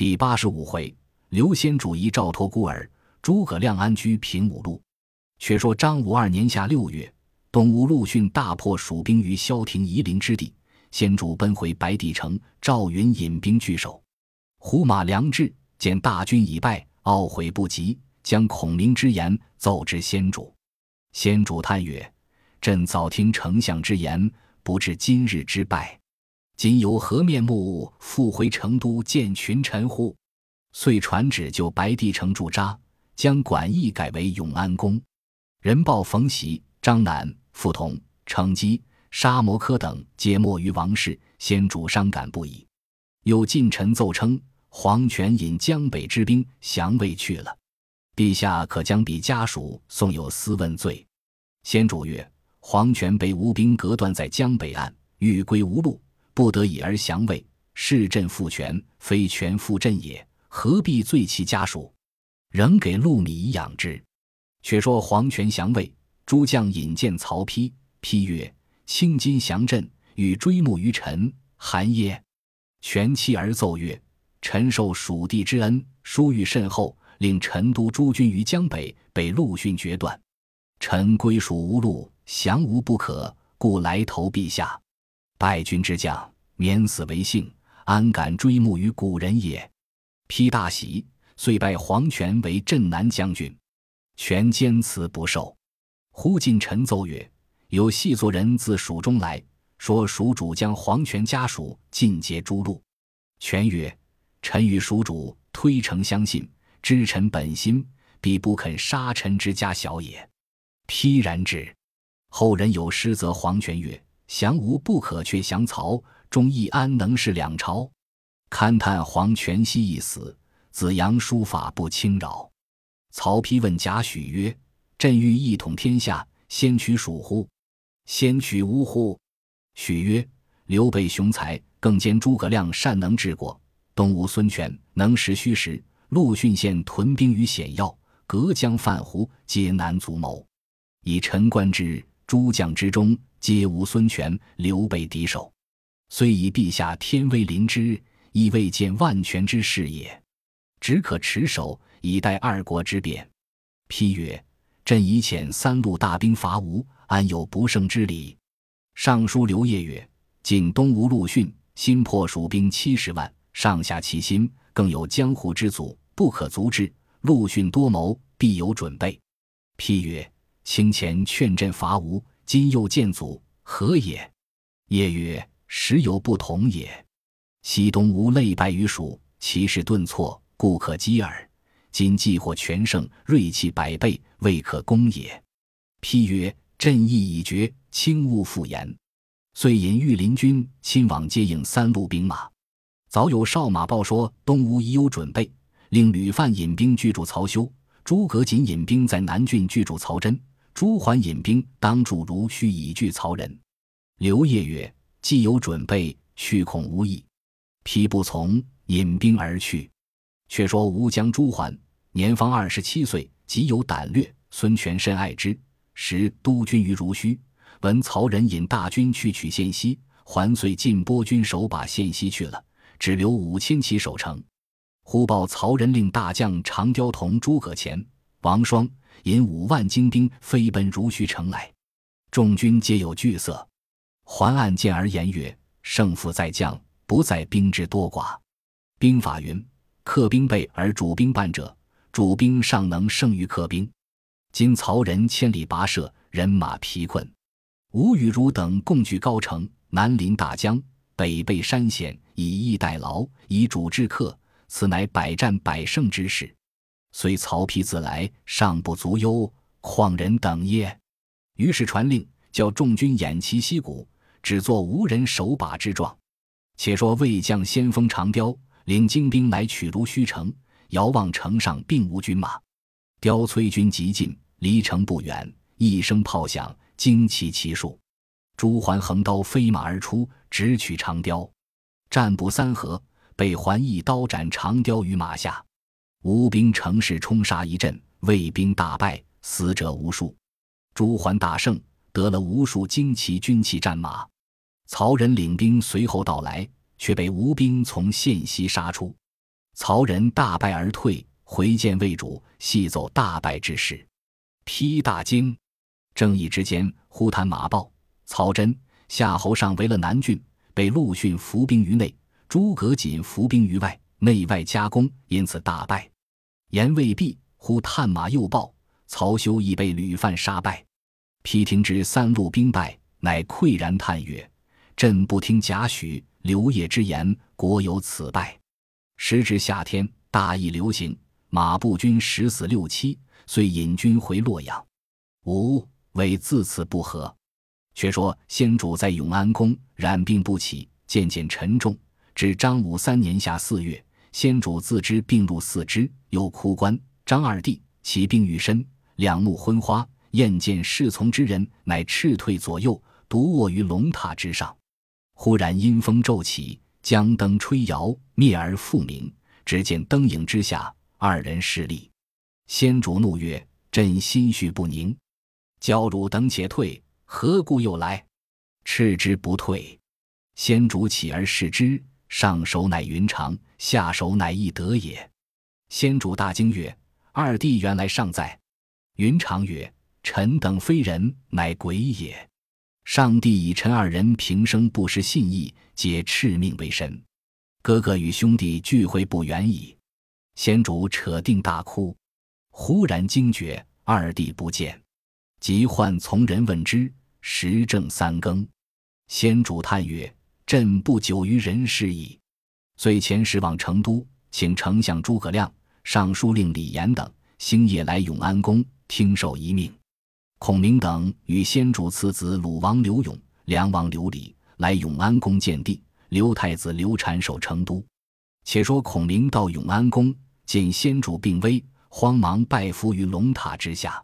第八十五回，刘先主遗赵托孤儿，诸葛亮安居平武路。却说张武二年夏六月，东吴陆逊大破蜀兵于萧亭夷陵之地，先主奔回白帝城，赵云引兵拒守。胡马良智见大军已败，懊悔不及，将孔明之言奏之先主。先主叹曰：“朕早听丞相之言，不知今日之败。”今由何面目复回成都见群臣乎？遂传旨就白帝城驻扎，将馆驿改为永安宫。人报冯习、张南、傅同、程基、沙摩柯等皆没于王室，先主伤感不已。有近臣奏称，黄权引江北之兵降魏去了。陛下可将彼家属送有司问罪。先主曰：黄权被吴兵隔断在江北岸，欲归无路。不得已而降魏，是朕复权，非权复朕也，何必罪其家属？仍给禄米以养之。却说黄权降魏，诸将引荐曹丕，丕曰：“卿今降朕，欲追慕于臣，韩耶？”权泣而奏曰：“臣受蜀地之恩，殊遇甚厚，令陈都诸军于江北，被陆逊决断。臣归蜀无路，降无不可，故来投陛下。”败军之将，免死为幸，安敢追慕于古人也？丕大喜，遂拜黄权为镇南将军。权坚辞不受。忽近臣奏曰：“有细作人自蜀中来说，蜀主将黄权家属尽皆诛戮。”权曰：“臣与蜀主推诚相信，知臣本心，必不肯杀臣之家小也。”丕然之。后人有诗则黄权曰。降吴不可，却降曹，忠义安能是两朝？勘叹黄权熙一死，子阳书法不轻扰。曹丕问贾诩曰：“朕欲一统天下，先取蜀乎？先取吴乎？”许曰：“刘备雄才，更兼诸葛亮善能治国。东吴孙权能识虚实，陆逊现屯兵于险要，隔江泛湖，皆难足谋。以臣观之，诸将之中。”皆无孙权、刘备敌手，虽以陛下天威临之，亦未见万全之势也。只可持守，以待二国之变。批曰：“朕已遣三路大兵伐吴，安有不胜之理？”尚书刘烨曰：“晋东吴陆逊新破蜀兵七十万，上下齐心，更有江湖之阻，不可足之。陆逊多谋，必有准备。”批曰：“卿前劝朕伐吴。”今又见祖，何也？夜曰：“时有不同也。西东吴累败于蜀，其势顿挫，故可击耳。今既获全胜，锐气百倍，未可攻也。”丕曰：“朕意已决，轻勿复言。”遂引御林军亲往接应三路兵马。早有哨马报说东吴已有准备，令吕范引兵拒住曹休，诸葛瑾引兵在南郡拒住曹真。朱桓引兵当助如须以拒曹仁。刘烨曰：“既有准备，去恐无益。”丕不从，引兵而去。却说吴将朱桓年方二十七岁，极有胆略。孙权甚爱之。时督军于如须，闻曹仁引大军去取县西，桓遂进拨军守把县西去了，只留五千骑守城。忽报曹仁令大将长雕同诸葛虔、王双。引五万精兵飞奔如须城来，众军皆有惧色。桓案见而言曰：“胜负在将，不在兵之多寡。兵法云：客兵备而主兵半者，主兵尚能胜于客兵。今曹仁千里跋涉，人马疲困，吴与汝等共据高城，南临大江，北背山险，以逸待劳，以主制客，此乃百战百胜之势。”虽曹丕自来，尚不足忧，况人等耶？于是传令，叫众军偃旗息鼓，只作无人守把之状。且说魏将先锋长雕领精兵来取卢须城，遥望城上并无军马。雕催军急进，离城不远，一声炮响，惊起其数。朱桓横刀飞马而出，直取长雕，战不三合，被桓一刀斩长雕于马下。吴兵乘势冲杀一阵，魏兵大败，死者无数。朱桓大胜，得了无数旌旗军器战马。曹仁领兵随后到来，却被吴兵从县西杀出。曹仁大败而退，回见魏主，细奏大败之事，披大惊。正义之间，忽谈马报：曹真、夏侯尚围了南郡，被陆逊伏兵于内，诸葛瑾伏兵于外，内外夹攻，因此大败。言未毕，忽探马又报：曹休已被吕范杀败。丕听之三路兵败，乃喟然叹曰：“朕不听贾诩、刘烨之言，国有此败。”时至夏天，大疫流行，马步军十死六七，遂引军回洛阳。吾为自此不和。却说先主在永安宫染病不起，渐渐沉重。至张武三年夏四月，先主自知病入四肢，又哭关张二弟，其病愈深，两目昏花。厌见侍从之人，乃斥退左右，独卧于龙榻之上。忽然阴风骤起，将灯吹摇，灭而复明。只见灯影之下，二人势立。先主怒曰：“朕心绪不宁，教汝等且退，何故又来？”斥之不退。先主起而视之，上手乃云长，下手乃易得也。先主大惊曰：“二弟原来尚在。”云长曰：臣等非人，乃鬼也。上帝以臣二人平生不失信义，皆敕命为神。哥哥与兄弟聚会不远矣。先主扯定大哭，忽然惊觉二弟不见，即唤从人问之，时正三更。先主叹曰：“朕不久于人世矣。”遂遣使往成都，请丞相诸葛亮、尚书令李严等星夜来永安宫听受遗命。孔明等与先主次子鲁王刘永、梁王刘礼来永安宫见帝，刘太子刘禅守成都。且说孔明到永安宫，见先主病危，慌忙拜伏于龙塔之下。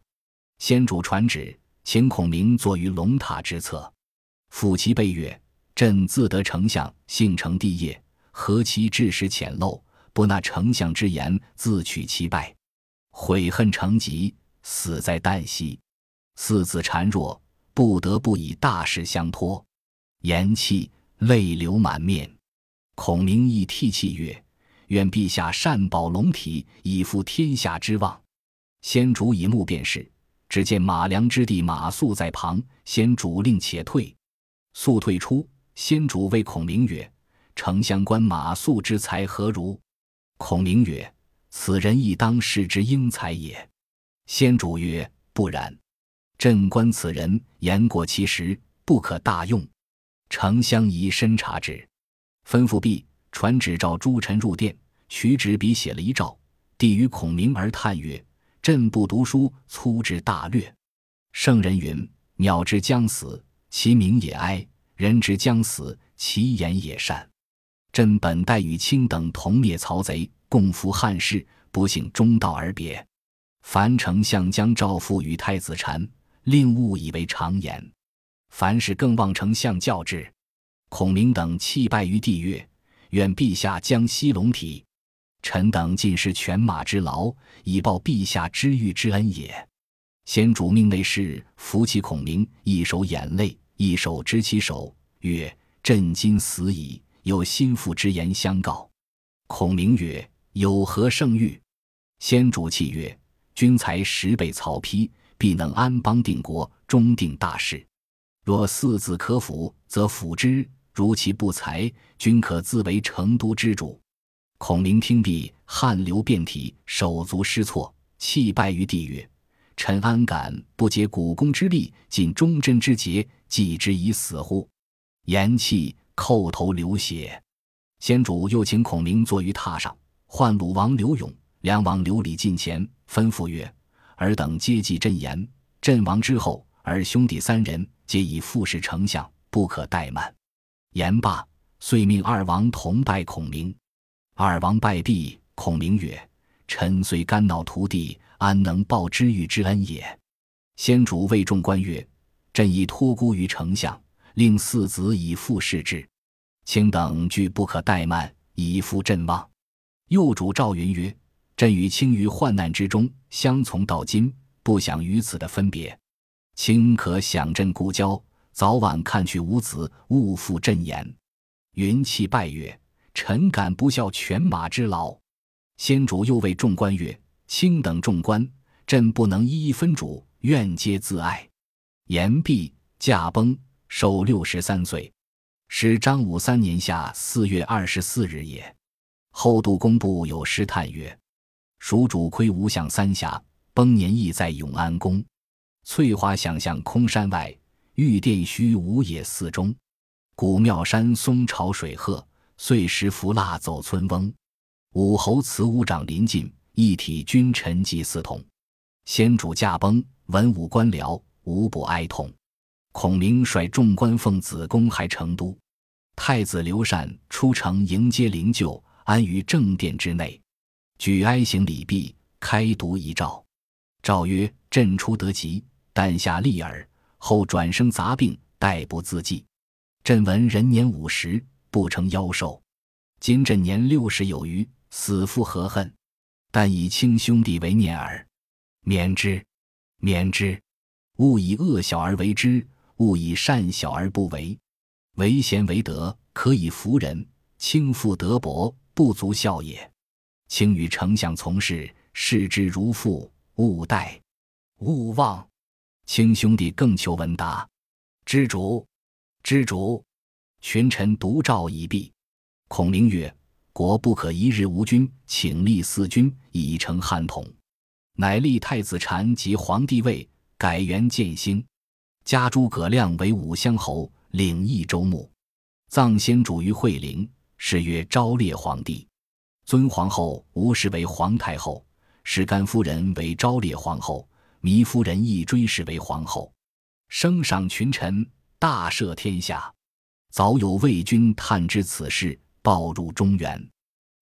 先主传旨，请孔明坐于龙塔之侧。抚其背曰：“朕自得丞相姓成帝业，何其志识浅陋，不纳丞相之言，自取其败，悔恨成疾，死在旦夕。”四子孱弱，不得不以大事相托，言泣泪流满面。孔明亦涕泣曰：“愿陛下善保龙体，以复天下之望。”先主以目便是，只见马良之弟马谡在旁。先主令且退，速退出。先主谓孔明曰：“丞相观马谡之才何如？”孔明曰：“此人亦当世之英才也。”先主曰：“不然。”朕观此人言过其实，不可大用。丞相宜深察之。吩咐毕，传旨召诸臣入殿，取纸笔写了一诏，递与孔明而叹曰：“朕不读书，粗知大略。圣人云：鸟之将死，其鸣也哀；人之将死，其言也善。朕本待与卿等同灭曹贼，共扶汉室，不幸中道而别。樊丞相将诏付与太子禅。”令勿以为常言，凡事更望丞相教之。孔明等泣拜于地曰：“愿陛下将息龙体，臣等尽失犬马之劳，以报陛下知遇之恩也。”先主命内侍扶起孔明，一手眼泪，一手执其手，曰：“朕今死矣，有心腹之言相告。”孔明曰：“有何圣谕？”先主泣曰：“君才十倍曹丕。”必能安邦定国，终定大事。若四子可辅，则辅之；如其不才，君可自为成都之主。孔明听毕，汗流遍体，手足失措，泣拜于地曰：“臣安敢不竭股肱之力，尽忠贞之节，继之以死乎？”言讫，叩头流血。先主又请孔明坐于榻上，唤鲁王刘永、梁王刘礼近前，吩咐曰。尔等皆记朕言，阵亡之后，尔兄弟三人皆已复侍丞相，不可怠慢。言罢，遂命二王同拜孔明。二王拜毕，孔明曰：“臣虽肝脑涂地，安能报知遇之恩也？”先主谓众官曰：“朕已托孤于丞相，令四子以复事之，卿等俱不可怠慢，以复朕望。”右主赵云曰。朕与卿于患难之中相从到今，不想于此的分别。卿可想朕故交，早晚看去无子，勿负朕言。云气拜曰：“臣敢不效犬马之劳。”先主又谓众官曰：“卿等众官，朕不能一一分主，愿皆自爱。”言毕，驾崩，寿六十三岁，是张武三年夏四月二十四日也。后杜工部有诗叹曰：“蜀主亏无相三峡，崩年亦在永安宫。翠华想象空山外，玉殿虚无野寺中。古庙山松潮水鹤，碎石浮蜡走村翁。武侯祠五长临近，一体君臣祭祀同。先主驾崩，文武官僚无不哀痛。孔明率众官奉子公还成都，太子刘禅出城迎接灵柩。”安于正殿之内，举哀行礼毕，开读遗诏。诏曰：“朕初得疾，诞下立耳，后转生杂病，待不自济。朕闻人年五十，不成夭寿。今朕年六十有余，死复何恨？但以亲兄弟为念耳。免之，免之。勿以恶小而为之，勿以善小而不为。为贤为德，可以服人；轻负德薄。”不足孝也。卿与丞相从事，视之如父，勿怠，勿忘。卿兄弟更求闻达。知主，知主。群臣独照已毕。孔明曰：“国不可一日无君，请立四君，以成汉统。”乃立太子禅即皇帝位，改元建兴，加诸葛亮为武乡侯，领益州牧，葬先主于惠陵。谥曰昭烈皇帝，尊皇后吴氏为皇太后，史干夫人为昭烈皇后，糜夫人亦追谥为皇后，升赏群臣，大赦天下。早有魏军探知此事，报入中原，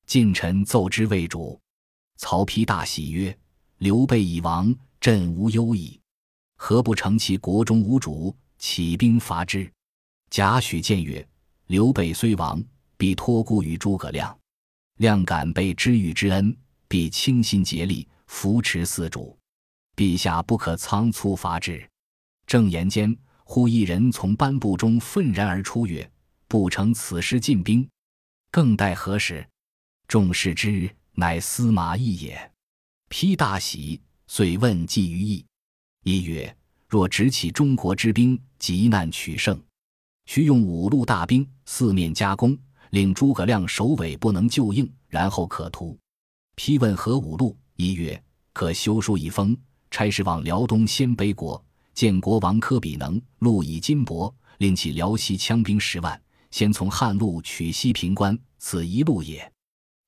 近臣奏之魏主，曹丕大喜曰：“刘备已亡，朕无忧矣。何不成其国中无主，起兵伐之？”贾诩谏曰：“刘备虽亡。”必托孤于诸葛亮，亮感被知遇之恩，必倾心竭力扶持四主。陛下不可仓促伐之。正言间，忽一人从班部中愤然而出，曰：“不成此时进兵，更待何时？”众视之，乃司马懿也。丕大喜，遂问计于懿。一曰：“若执起中国之兵，急难取胜，须用五路大兵，四面夹攻。”令诸葛亮首尾不能救应，然后可图。批问何五路？一曰：可修书一封，差使往辽东鲜卑国，见国王科比能，路以金帛，令其辽西羌兵十万，先从汉路取西平关，此一路也。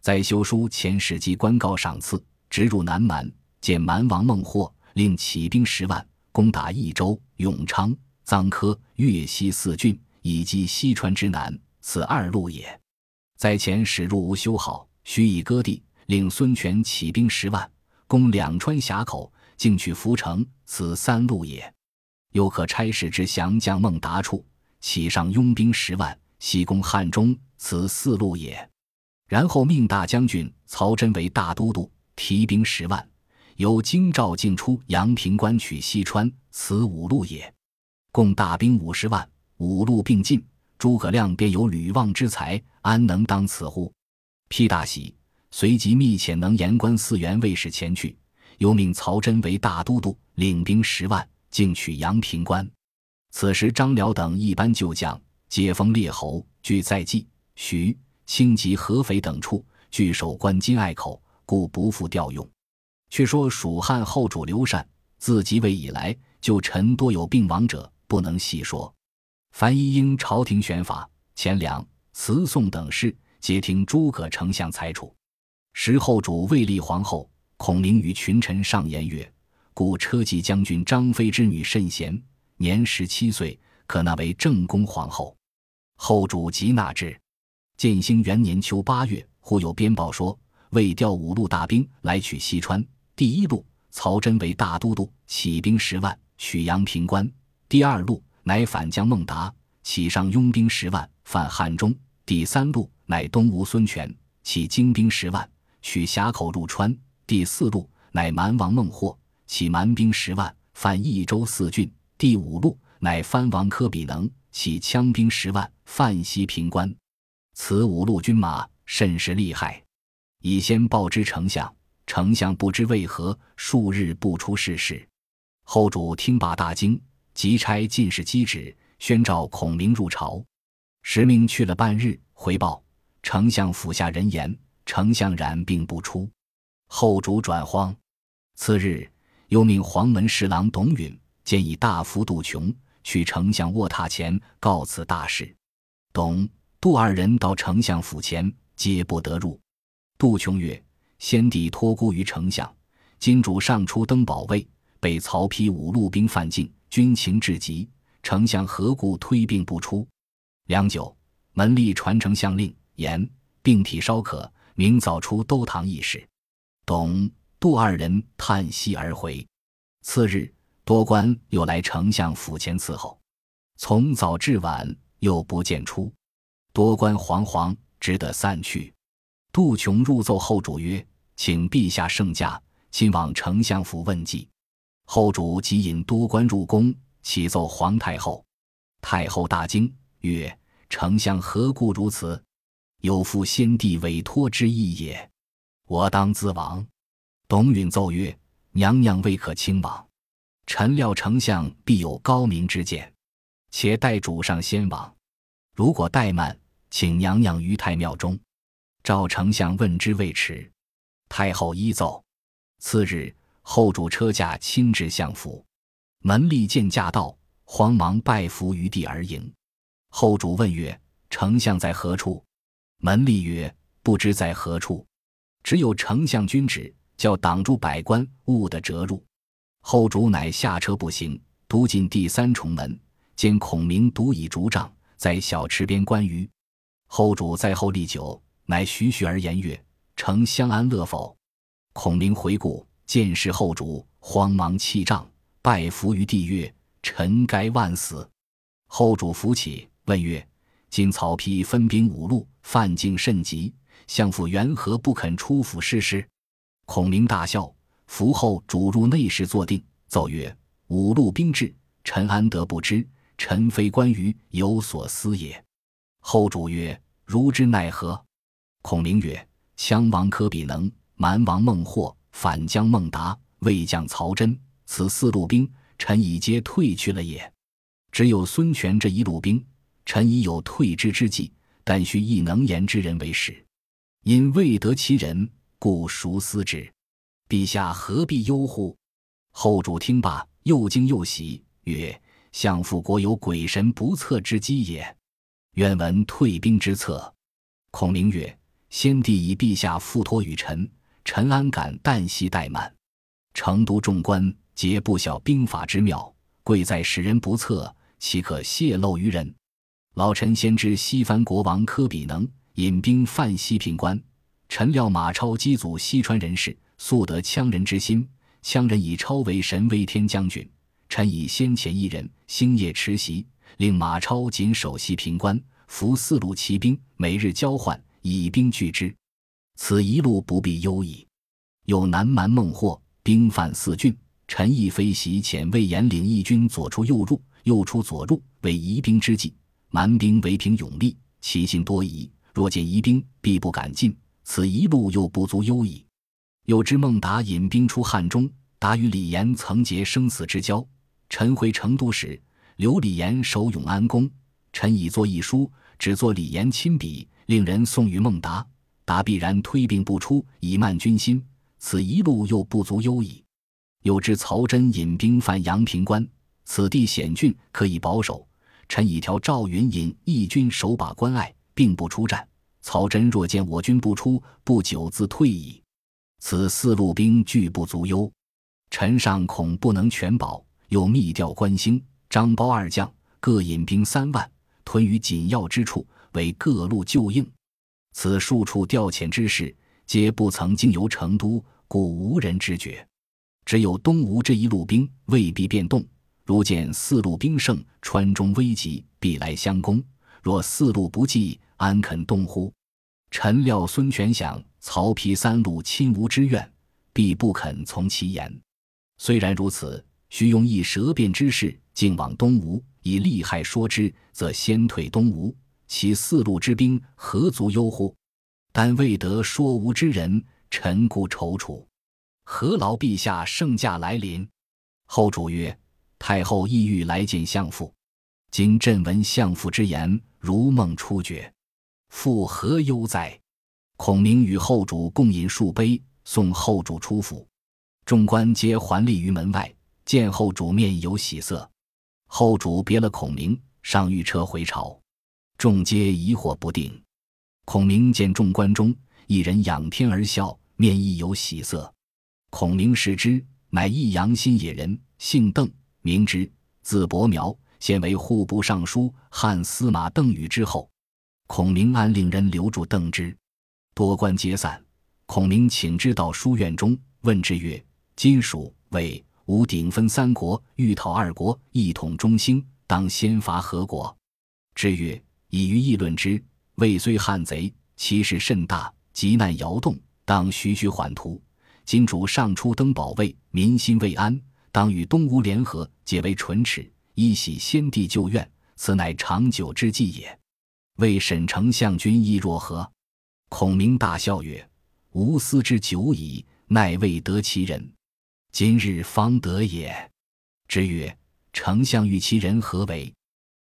再修书遣使机官告赏赐，直入南蛮，见蛮王孟获，令起兵十万，攻打益州、永昌、臧科、越西四郡，以及西川之南。此二路也，在前使入吴修好，许以割地，令孙权起兵十万，攻两川峡口，进取涪城。此三路也。又可差使之降将孟达处，起上拥兵十万，西攻汉中。此四路也。然后命大将军曹真为大都督，提兵十万，由京兆进出阳平关取西川。此五路也。共大兵五十万，五路并进。诸葛亮便有吕望之才，安能当此乎？丕大喜，随即密遣能言官四员卫士前去，又命曹真为大都督，领兵十万，进取阳平关。此时张辽等一班旧将，皆封列侯，俱在冀、徐、青及合肥等处，据守关津隘口，故不复调用。却说蜀汉后主刘禅，自即位以来，就臣多有病亡者，不能细说。凡一应朝廷选法、钱粮、辞送等事，皆听诸葛丞相裁处。时后主未立皇后，孔明与群臣上言曰：“故车骑将军张飞之女甚贤，年十七岁，可纳为正宫皇后。”后主即纳之。建兴元年秋八月，忽有边报说，魏调五路大兵来取西川。第一路，曹真为大都督，起兵十万，取阳平关。第二路。乃反将孟达，起上拥兵十万，犯汉中。第三路乃东吴孙权，起精兵十万，取峡口入川。第四路乃蛮王孟获，起蛮兵十万，犯益州四郡。第五路乃藩王柯比能，起羌兵十万，犯西平关。此五路军马甚是厉害。以先报之丞相，丞相不知为何，数日不出事事。后主听罢大惊，即差进士击旨，宣召孔明入朝。时明去了半日，回报丞相府下人言，丞相染病不出。后主转慌。次日，又命黄门侍郎董允建议大夫杜琼去丞相卧榻前告辞大事。董、杜二人到丞相府前，皆不得入。杜琼曰：“先帝托孤于丞相，今主上出登保卫，被曹丕五路兵犯境，军情至急，丞相何故推病不出？”良久，门吏传丞相令，言病体稍可，明早出兜堂议事。董。杜二人叹息而回。次日，多官又来丞相府前伺候，从早至晚又不见出，多官惶惶，只得散去。杜琼入奏后主曰：“请陛下圣驾，亲往丞相府问计。”后主即引多官入宫，启奏皇太后。太后大惊，曰：“丞相何故如此？有负先帝委托之意也，我当自往。”董允奏曰：“娘娘未可轻往，臣料丞相必有高明之见，且待主上先往。如果怠慢，请娘娘于太庙中，赵丞相问之未迟。”太后依奏。次日，后主车驾亲至相府，门吏见驾到，慌忙拜伏于地而迎。后主问曰：“丞相在何处？”门吏曰：“不知在何处，只有丞相君旨。”叫挡住百官，勿得折入。后主乃下车步行，独进第三重门，见孔明独倚竹杖，在小池边观鱼。后主在后立久，乃徐徐而言曰：“丞相安乐否？”孔明回顾，见是后主，慌忙弃杖，拜伏于地曰：“臣该万死。”后主扶起，问曰：“今曹丕分兵五路，犯境甚急，相父缘何不肯出府试试？”孔明大笑，伏后主入内室坐定，奏曰：“五路兵至，臣安得不知？臣非关羽，有所思也。”后主曰：“如之奈何？”孔明曰：“羌王柯比能、蛮王孟获、反将孟达、魏将曹真，此四路兵，臣已皆退去了也。只有孙权这一路兵，臣已有退之之计，但需一能言之人为使，因未得其人。”故孰思之？陛下何必忧乎？后主听罢，又惊又喜，曰：“相父国有鬼神不测之机也。愿闻退兵之策。”孔明曰：“先帝以陛下付托于臣，臣安敢旦夕怠慢？成都众官皆不晓兵法之妙，贵在使人不测，岂可泄露于人？老臣先知西番国王柯比能引兵犯西平关。”臣料马超机祖西川人士，素得羌人之心。羌人以超为神威天将军，臣以先前一人星夜持袭，令马超谨守西平关，伏四路骑兵，每日交换，以兵拒之。此一路不必忧矣。有南蛮孟获，兵犯四郡，臣亦飞袭遣魏延领义军左出右入，右出左入，为疑兵之计。蛮兵为平勇力，其性多疑，若见疑兵，必不敢进。此一路又不足忧矣。又知孟达引兵出汉中，达与李严曾结生死之交。臣回成都时，留李严守永安宫。臣已作一书，只作李严亲笔，令人送与孟达。达必然推兵不出，以慢军心。此一路又不足忧矣。又知曹真引兵犯阳平关，此地险峻，可以保守。臣已调赵云引义军守把关隘，并不出战。曹真若见我军不出，不久自退矣。此四路兵俱不足忧，臣上恐不能全保。又密调关兴、张苞二将，各引兵三万，屯于紧要之处，为各路救应。此数处调遣之事，皆不曾经由成都，故无人知觉。只有东吴这一路兵未必变动。如见四路兵胜，川中危急，必来相攻。若四路不济，安肯动乎？臣料孙权想曹丕三路亲吴之愿，必不肯从其言。虽然如此，须用一舌辩之势，竟往东吴，以利害说之，则先退东吴，其四路之兵何足忧乎？但未得说无之人，臣故踌躇。何劳陛下圣驾来临？”后主曰：“太后意欲来见相父，今朕闻相父之言，如梦初觉。父何忧哉？”孔明与后主共饮数杯，送后主出府。众官皆环立于门外，见后主面有喜色。后主别了孔明，上御车回朝。众皆疑惑不定。孔明见众官中一人仰天而笑，面亦有喜色。孔明视之，乃益阳新野人，姓邓，名之，字伯苗，现为户部尚书、汉司马邓禹之后。孔明安令人留住邓之。多官皆散，孔明请之到书院中，问之曰：“今蜀魏吴鼎分三国，欲讨二国，一统中兴，当先伐何国？”之曰：“以于议论之。魏虽汉贼，其势甚大，急难摇动，当徐徐缓图。今主上出登保卫，民心未安，当与东吴联合，解为唇齿，以洗先帝旧怨，此乃长久之计也。魏沈丞相君意若何？”孔明大笑曰：“吾思之久矣，奈未得其人。今日方得也。”之曰：“丞相欲其人何为？”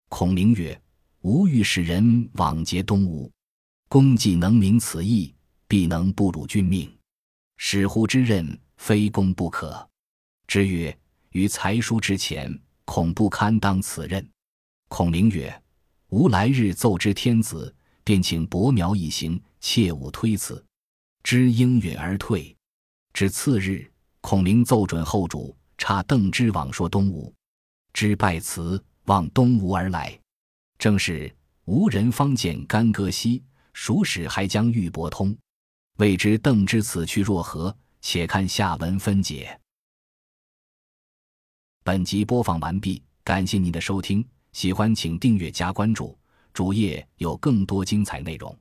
孔明曰：“吾欲使人往结东吴，公既能明此意，必能不辱君命。使乎之任，非公不可。”之曰：“于才疏之前，恐不堪当此任。”孔明曰：“吾来日奏之天子。”便请伯苗一行，切勿推辞。知应允而退。至次日，孔明奏准后主，差邓芝往说东吴。知拜辞，望东吴而来。正是无人方见干戈兮，孰使还将玉帛通。未知邓之此去若何？且看下文分解。本集播放完毕，感谢您的收听，喜欢请订阅加关注。主页有更多精彩内容。